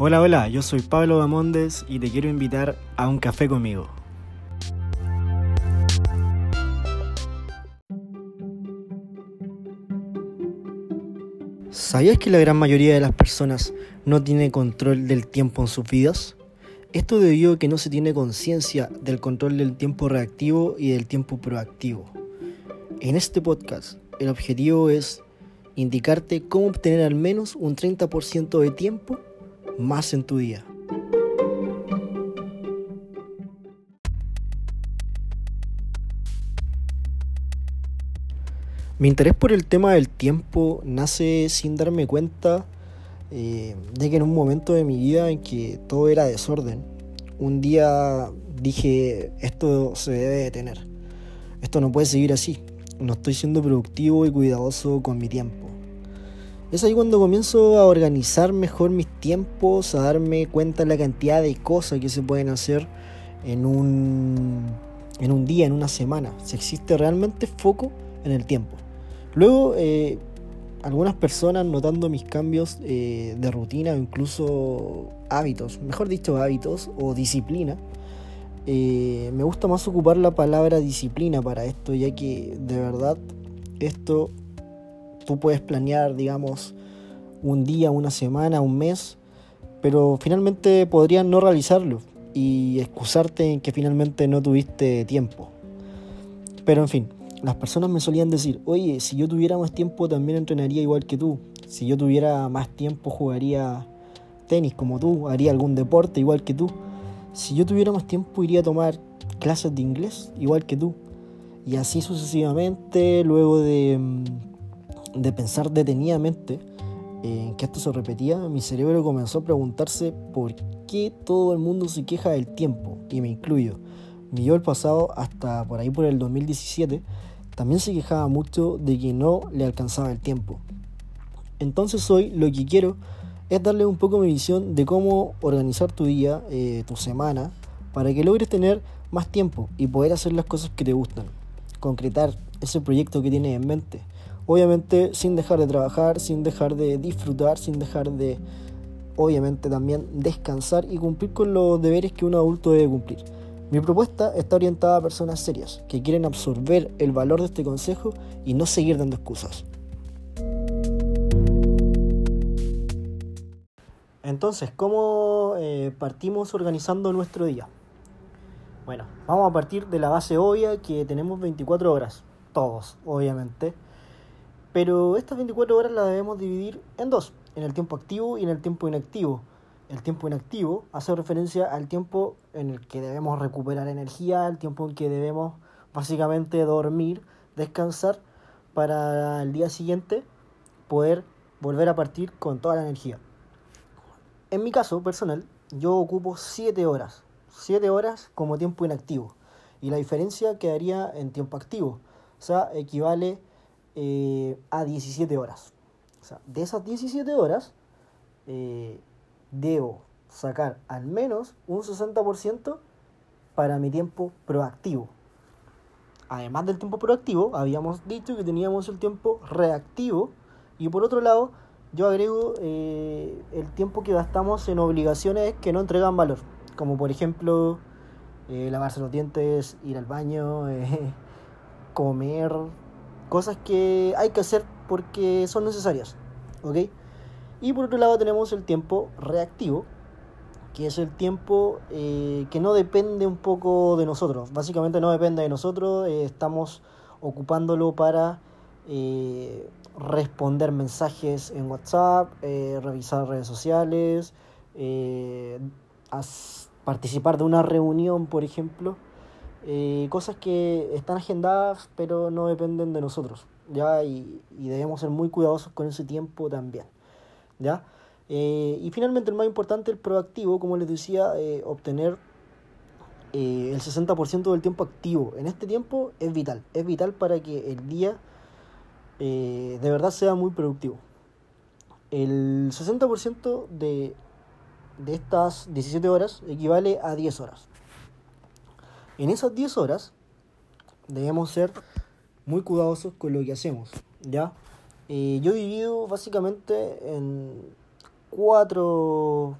Hola, hola, yo soy Pablo Bamondes y te quiero invitar a un café conmigo. ¿Sabías que la gran mayoría de las personas no tiene control del tiempo en sus vidas? Esto debido a que no se tiene conciencia del control del tiempo reactivo y del tiempo proactivo. En este podcast, el objetivo es indicarte cómo obtener al menos un 30% de tiempo más en tu día. Mi interés por el tema del tiempo nace sin darme cuenta eh, de que en un momento de mi vida en que todo era desorden, un día dije, esto se debe detener, esto no puede seguir así, no estoy siendo productivo y cuidadoso con mi tiempo. Es ahí cuando comienzo a organizar mejor mis tiempos, a darme cuenta de la cantidad de cosas que se pueden hacer en un, en un día, en una semana. Si existe realmente foco en el tiempo. Luego, eh, algunas personas notando mis cambios eh, de rutina o incluso hábitos, mejor dicho hábitos o disciplina, eh, me gusta más ocupar la palabra disciplina para esto, ya que de verdad esto tú puedes planear, digamos, un día, una semana, un mes, pero finalmente podrías no realizarlo y excusarte en que finalmente no tuviste tiempo. Pero en fin, las personas me solían decir, oye, si yo tuviera más tiempo también entrenaría igual que tú. Si yo tuviera más tiempo jugaría tenis como tú, haría algún deporte igual que tú. Si yo tuviera más tiempo iría a tomar clases de inglés igual que tú. Y así sucesivamente, luego de mm, de pensar detenidamente en que esto se repetía, mi cerebro comenzó a preguntarse por qué todo el mundo se queja del tiempo, y me incluyo. Mi yo el pasado, hasta por ahí por el 2017, también se quejaba mucho de que no le alcanzaba el tiempo. Entonces hoy lo que quiero es darle un poco mi visión de cómo organizar tu día, eh, tu semana, para que logres tener más tiempo y poder hacer las cosas que te gustan, concretar ese proyecto que tienes en mente. Obviamente sin dejar de trabajar, sin dejar de disfrutar, sin dejar de, obviamente también descansar y cumplir con los deberes que un adulto debe cumplir. Mi propuesta está orientada a personas serias que quieren absorber el valor de este consejo y no seguir dando excusas. Entonces, ¿cómo eh, partimos organizando nuestro día? Bueno, vamos a partir de la base obvia que tenemos 24 horas, todos, obviamente. Pero estas 24 horas las debemos dividir en dos, en el tiempo activo y en el tiempo inactivo. El tiempo inactivo hace referencia al tiempo en el que debemos recuperar energía, el tiempo en que debemos básicamente dormir, descansar para el día siguiente poder volver a partir con toda la energía. En mi caso personal, yo ocupo 7 horas, 7 horas como tiempo inactivo y la diferencia quedaría en tiempo activo, o sea, equivale eh, a 17 horas. O sea, de esas 17 horas, eh, debo sacar al menos un 60% para mi tiempo proactivo. Además del tiempo proactivo, habíamos dicho que teníamos el tiempo reactivo y por otro lado, yo agrego eh, el tiempo que gastamos en obligaciones que no entregan valor, como por ejemplo lavarse los dientes, ir al baño, comer, Cosas que hay que hacer porque son necesarias. ¿Ok? Y por otro lado tenemos el tiempo reactivo, que es el tiempo eh, que no depende un poco de nosotros. Básicamente no depende de nosotros, eh, estamos ocupándolo para eh, responder mensajes en WhatsApp, revisar redes sociales, participar de una reunión, por ejemplo. Eh, cosas que están agendadas pero no dependen de nosotros, ¿ya? Y, debemos ser muy cuidadosos con ese tiempo también, ¿ya? Eh, y finalmente el más importante, el proactivo, como les decía, eh, obtener el 60% del tiempo activo. En este tiempo es vital, es vital para que el día de verdad sea muy productivo. El 60% de, de estas 17 horas equivale a 10 horas. En esas 10 horas debemos ser muy cuidadosos con lo que hacemos, ¿ya? Yo he vivido básicamente en cuatro,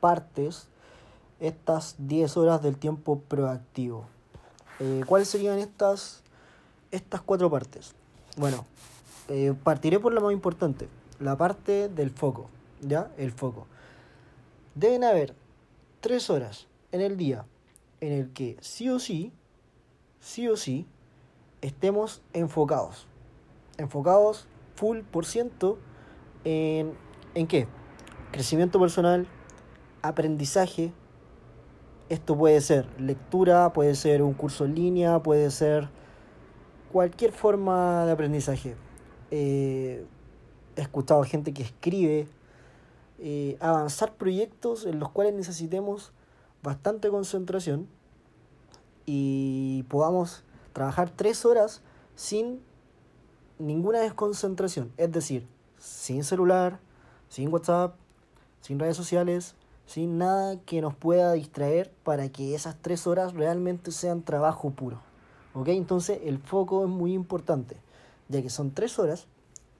partes estas 10 horas del tiempo proactivo. Eh, ¿Cuáles serían estas, estas cuatro partes? Bueno, eh, partiré por la más importante, la parte del foco, ¿ya? El foco. Deben haber 3 horas en el día en el que sí o sí, sí o sí, estemos enfocados. Enfocados full por ciento en, ¿en qué? Crecimiento personal, aprendizaje, esto puede ser lectura, puede ser un curso en línea, puede ser cualquier forma de aprendizaje. Eh, he escuchado gente que escribe, eh, avanzar proyectos en los cuales necesitemos bastante concentración y podamos trabajar tres horas sin ninguna desconcentración, es decir, sin celular, sin WhatsApp, sin redes sociales, sin nada que nos pueda distraer para que esas tres horas realmente sean trabajo puro. ¿Ok? Entonces el foco es muy importante, ya que son tres horas,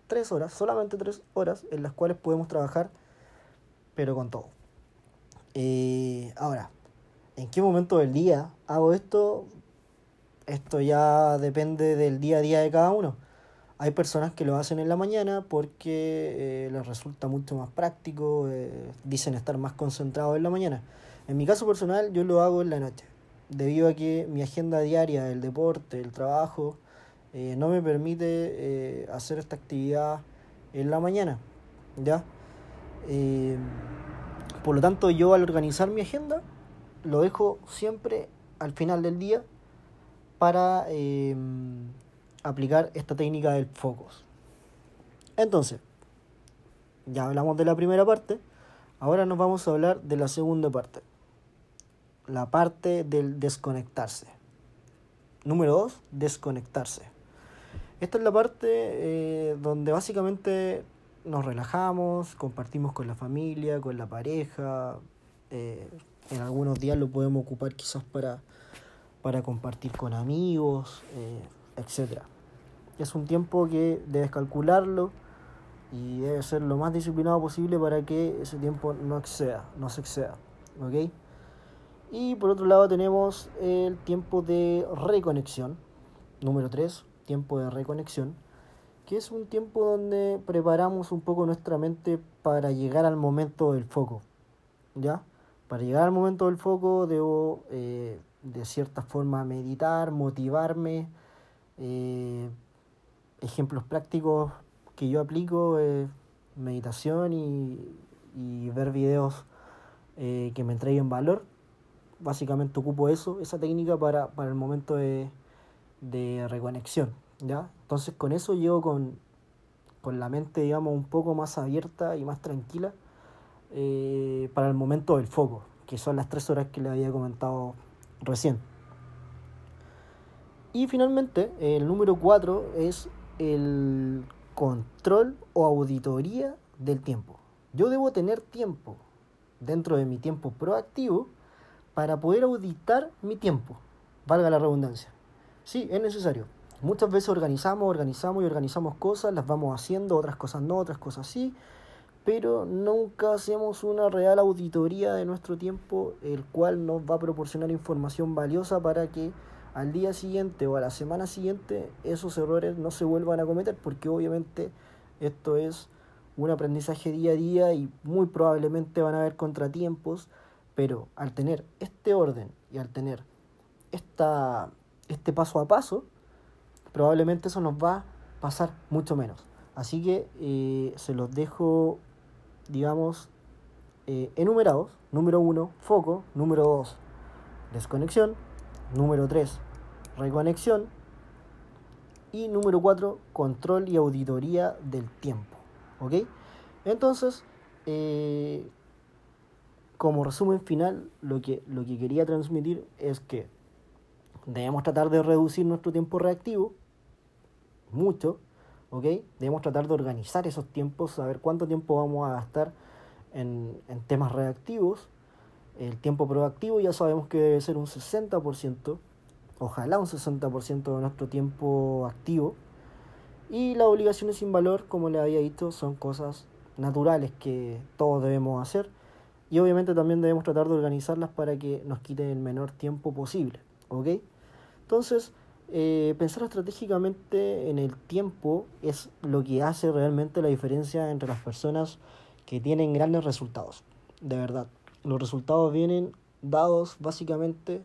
tres horas, solamente tres horas en las cuales podemos trabajar, pero con todo. Eh, ahora, ¿en qué momento del día hago esto? Esto ya depende del día a día de cada uno. Hay personas que lo hacen en la mañana porque eh, les resulta mucho más práctico, eh, dicen estar más concentrados en la mañana. En mi caso personal yo lo hago en la noche, debido a que mi agenda diaria, el deporte, el trabajo, eh, no me permite hacer esta actividad en la mañana. ¿ya? Por lo tanto yo al organizar mi agenda lo dejo siempre al final del día para aplicar esta técnica del focus. Entonces, ya hablamos de la primera parte, ahora nos vamos a hablar de la segunda parte, la parte del desconectarse. Número 2, desconectarse. Esta es la parte eh, donde básicamente nos relajamos, compartimos con la familia, con la pareja. Eh, en algunos días lo podemos ocupar quizás para, para compartir con amigos, eh, etc. Es un tiempo que debes calcularlo y debes ser lo más disciplinado posible para que ese tiempo no exceda, no se exceda. ¿Ok? Y por otro lado tenemos el tiempo de reconexión. Número 3, tiempo de reconexión. Que es un tiempo donde preparamos un poco nuestra mente para llegar al momento del foco. ¿Ya? Para llegar al momento del foco debo eh, de cierta forma meditar, motivarme, eh, ejemplos prácticos que yo aplico es meditación y, ver videos eh, que me entreguen valor. Básicamente ocupo eso, esa técnica para, el momento de, reconexión. ¿Ya? Entonces con eso llego con, la mente digamos un poco más abierta y más tranquila eh, para el momento del foco, que son las tres horas que le había comentado recién. Y finalmente, el número cuatro es el control o auditoría del tiempo. Yo debo tener tiempo dentro de mi tiempo proactivo para poder auditar mi tiempo, valga la redundancia. Sí, es necesario. Muchas veces organizamos, organizamos y organizamos cosas, las vamos haciendo, otras cosas no, otras cosas sí, pero nunca hacemos una real auditoría de nuestro tiempo, el cual nos va a proporcionar información valiosa para que al día siguiente o a la semana siguiente esos errores no se vuelvan a cometer porque obviamente esto es un aprendizaje día a día y muy probablemente van a haber contratiempos, pero al tener este orden y al tener esta, este paso a paso, probablemente eso nos va a pasar mucho menos. Así que eh, se los dejo, digamos, eh, enumerados. Número uno, foco. Número dos, desconexión. Número 3, reconexión. Y número 4, control y auditoría del tiempo. ¿Ok? Entonces, eh, como resumen final, lo que, lo que quería transmitir es que debemos tratar de reducir nuestro tiempo reactivo, mucho, ¿ok? Debemos tratar de organizar esos tiempos, saber cuánto tiempo vamos a gastar en, en temas reactivos el tiempo proactivo ya sabemos que debe ser un 60%, ojalá un 60% de nuestro tiempo activo. Y las obligaciones sin valor, como le había dicho, son cosas naturales que todos debemos hacer y obviamente también debemos tratar de organizarlas para que nos quiten el menor tiempo posible. ¿Ok? Entonces, eh, pensar estratégicamente en el tiempo es lo que hace realmente la diferencia entre las personas que tienen grandes resultados. De verdad. Los resultados vienen dados básicamente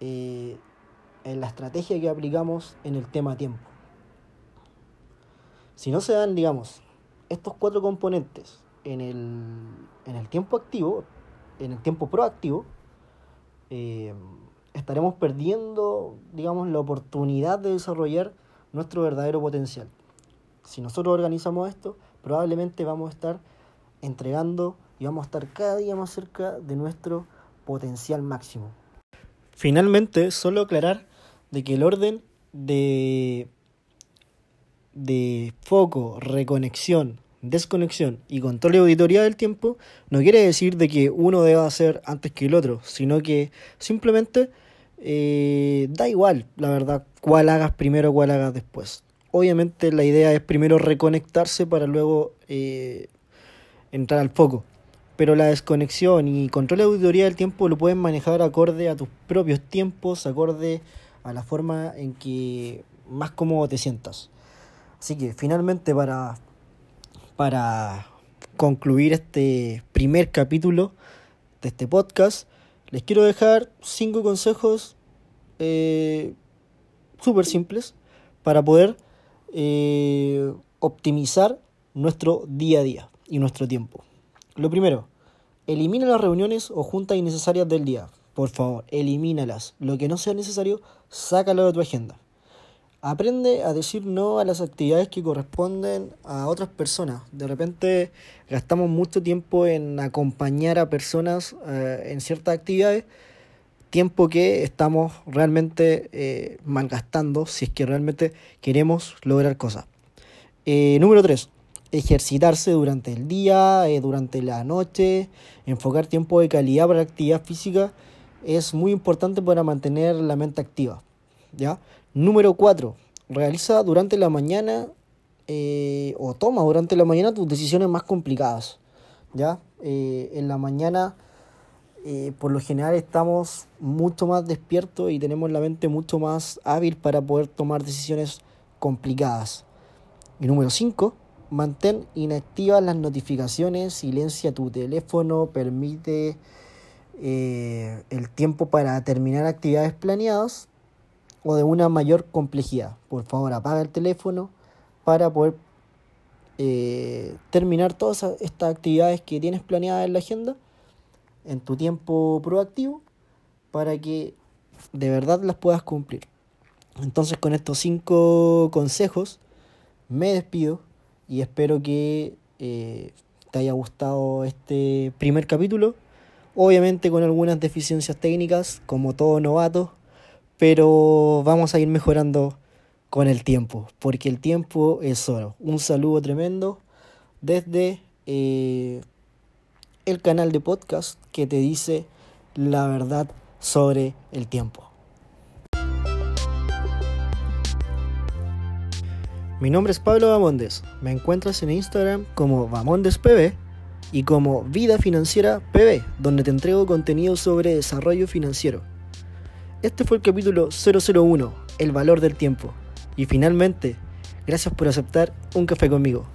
eh, en la estrategia que aplicamos en el tema tiempo. Si no se dan, digamos, estos cuatro componentes en el, en el tiempo activo, en el tiempo proactivo, eh, estaremos perdiendo, digamos, la oportunidad de desarrollar nuestro verdadero potencial. Si nosotros organizamos esto, probablemente vamos a estar entregando y vamos a estar cada día más cerca de nuestro potencial máximo. Finalmente, solo aclarar de que el orden de, de foco, reconexión, desconexión y control de auditoría del tiempo no quiere decir de que uno deba hacer antes que el otro, sino que simplemente eh, da igual, la verdad, cuál hagas primero, cuál hagas después. Obviamente la idea es primero reconectarse para luego eh, entrar al foco. Pero la desconexión y control de auditoría del tiempo lo puedes manejar acorde a tus propios tiempos, acorde a la forma en que más cómodo te sientas. Así que finalmente para, para concluir este primer capítulo de este podcast, les quiero dejar cinco consejos eh, súper simples para poder eh, optimizar nuestro día a día y nuestro tiempo. Lo primero, elimina las reuniones o juntas innecesarias del día. Por favor, elimínalas. Lo que no sea necesario, sácalo de tu agenda. Aprende a decir no a las actividades que corresponden a otras personas. De repente gastamos mucho tiempo en acompañar a personas eh, en ciertas actividades, tiempo que estamos realmente eh, malgastando si es que realmente queremos lograr cosas. Eh, número 3. Ejercitarse durante el día, durante la noche, enfocar tiempo de calidad para la actividad física es muy importante para mantener la mente activa. ¿ya? Número 4. Realiza durante la mañana eh, o toma durante la mañana tus decisiones más complicadas. ¿ya? Eh, en la mañana, eh, por lo general, estamos mucho más despiertos y tenemos la mente mucho más hábil para poder tomar decisiones complicadas. Y número 5. Mantén inactivas las notificaciones, silencia tu teléfono, permite el tiempo para terminar actividades planeadas o de una mayor complejidad. Por favor, apaga el teléfono para poder eh, terminar todas estas actividades que tienes planeadas en la agenda en tu tiempo proactivo para que de verdad las puedas cumplir. Entonces con estos cinco consejos me despido y espero que eh, te haya gustado este primer capítulo. Obviamente con algunas deficiencias técnicas, como todo novato, pero vamos a ir mejorando con el tiempo, porque el tiempo es oro. Un saludo tremendo desde eh, el canal de podcast que te dice la verdad sobre el tiempo. Mi nombre es Pablo Bamondes. Me encuentras en Instagram como BamondesPB y como Vida Financiera PB, donde te entrego contenido sobre desarrollo financiero. Este fue el capítulo 001, El valor del tiempo. Y finalmente, gracias por aceptar un café conmigo.